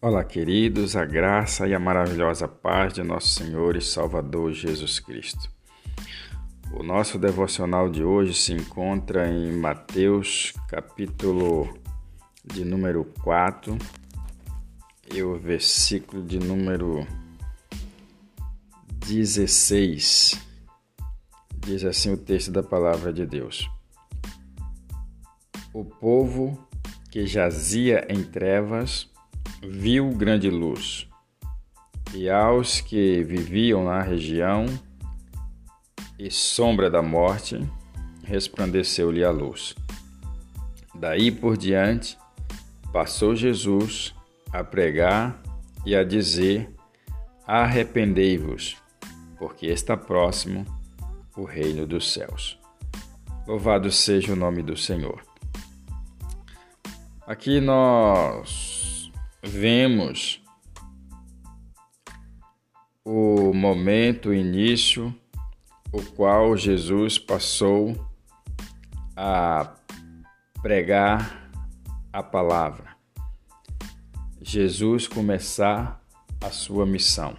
Olá, queridos, a graça e a maravilhosa paz de nosso Senhor e Salvador Jesus Cristo. O nosso devocional de hoje se encontra em Mateus, capítulo de número 4, e o versículo de número 16. Diz assim o texto da palavra de Deus: O povo que jazia em trevas viu grande luz, e aos que viviam na região e sombra da morte, resplandeceu-lhe a luz. Daí por diante, passou Jesus a pregar e a dizer: Arrependei-vos, porque está próximo o reino dos céus. Louvado seja o nome do Senhor. Aqui nós vemos o momento, o início, o qual Jesus passou a pregar a palavra. Jesus começar a sua missão.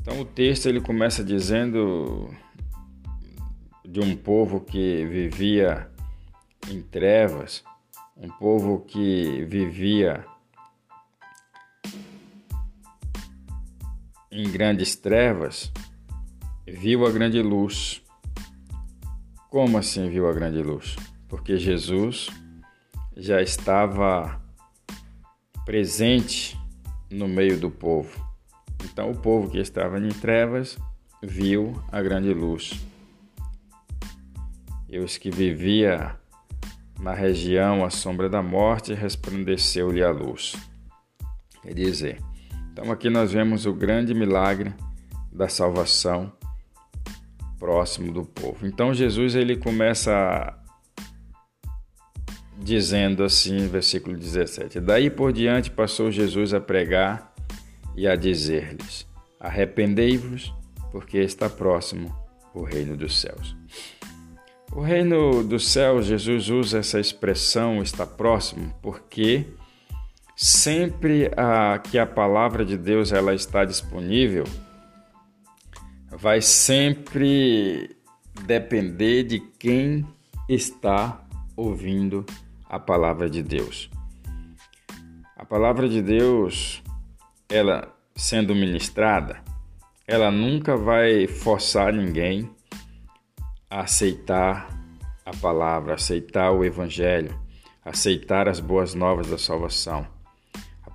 Então o texto ele começa dizendo de um povo que vivia em trevas, um povo que vivia em grandes trevas, viu a grande luz. Como assim viu a grande luz? Porque Jesus já estava presente no meio do povo. Então, o povo que estava em trevas viu a grande luz. E os que vivia na região à sombra da morte resplandeceu-lhe a luz. Quer dizer, então aqui nós vemos o grande milagre da salvação próximo do povo. Então Jesus ele começa dizendo assim, versículo 17: Daí por diante passou Jesus a pregar e a dizer-lhes: Arrependei-vos, porque está próximo o reino dos céus. O reino dos céus, Jesus usa essa expressão está próximo porque sempre a, que a palavra de Deus ela está disponível, vai sempre depender de quem está ouvindo a palavra de Deus. A palavra de Deus, ela sendo ministrada, ela nunca vai forçar ninguém a aceitar a palavra, aceitar o evangelho, aceitar as boas novas da salvação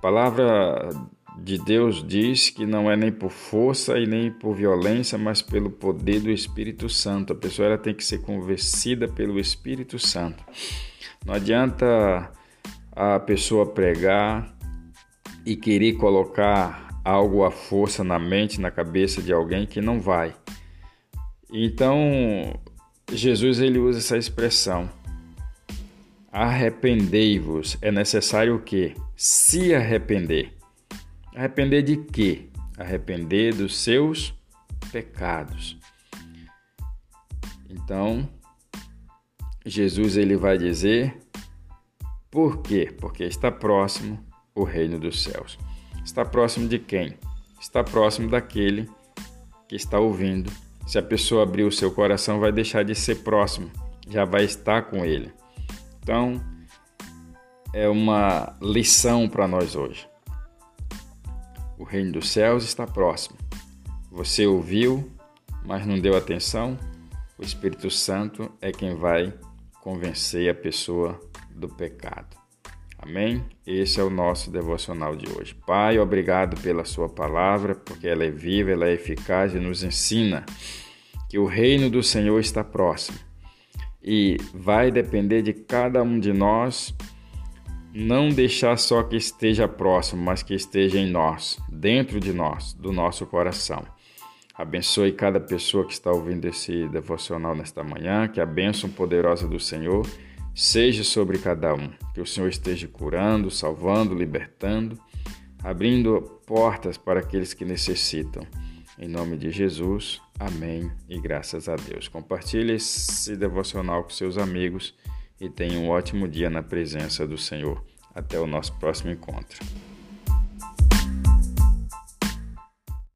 palavra de Deus diz que não é nem por força e nem por violência, mas pelo poder do Espírito Santo. A pessoa ela tem que ser convencida pelo Espírito Santo. Não adianta a pessoa pregar e querer colocar algo à força na mente, na cabeça de alguém que não vai. Então, Jesus ele usa essa expressão Arrependei-vos. É necessário o quê? Se arrepender. Arrepender de quê? Arrepender dos seus pecados. Então, Jesus ele vai dizer por quê? Porque está próximo o reino dos céus. Está próximo de quem? Está próximo daquele que está ouvindo. Se a pessoa abrir o seu coração, vai deixar de ser próximo, já vai estar com ele. Então, é uma lição para nós hoje. O reino dos céus está próximo. Você ouviu, mas não deu atenção? O Espírito Santo é quem vai convencer a pessoa do pecado. Amém? Esse é o nosso devocional de hoje. Pai, obrigado pela Sua palavra, porque ela é viva, ela é eficaz e nos ensina que o reino do Senhor está próximo e vai depender de cada um de nós não deixar só que esteja próximo, mas que esteja em nós, dentro de nós, do nosso coração. Abençoe cada pessoa que está ouvindo esse devocional nesta manhã, que a bênção poderosa do Senhor seja sobre cada um, que o Senhor esteja curando, salvando, libertando, abrindo portas para aqueles que necessitam. Em nome de Jesus, amém e graças a Deus. Compartilhe esse devocional com seus amigos e tenha um ótimo dia na presença do Senhor. Até o nosso próximo encontro.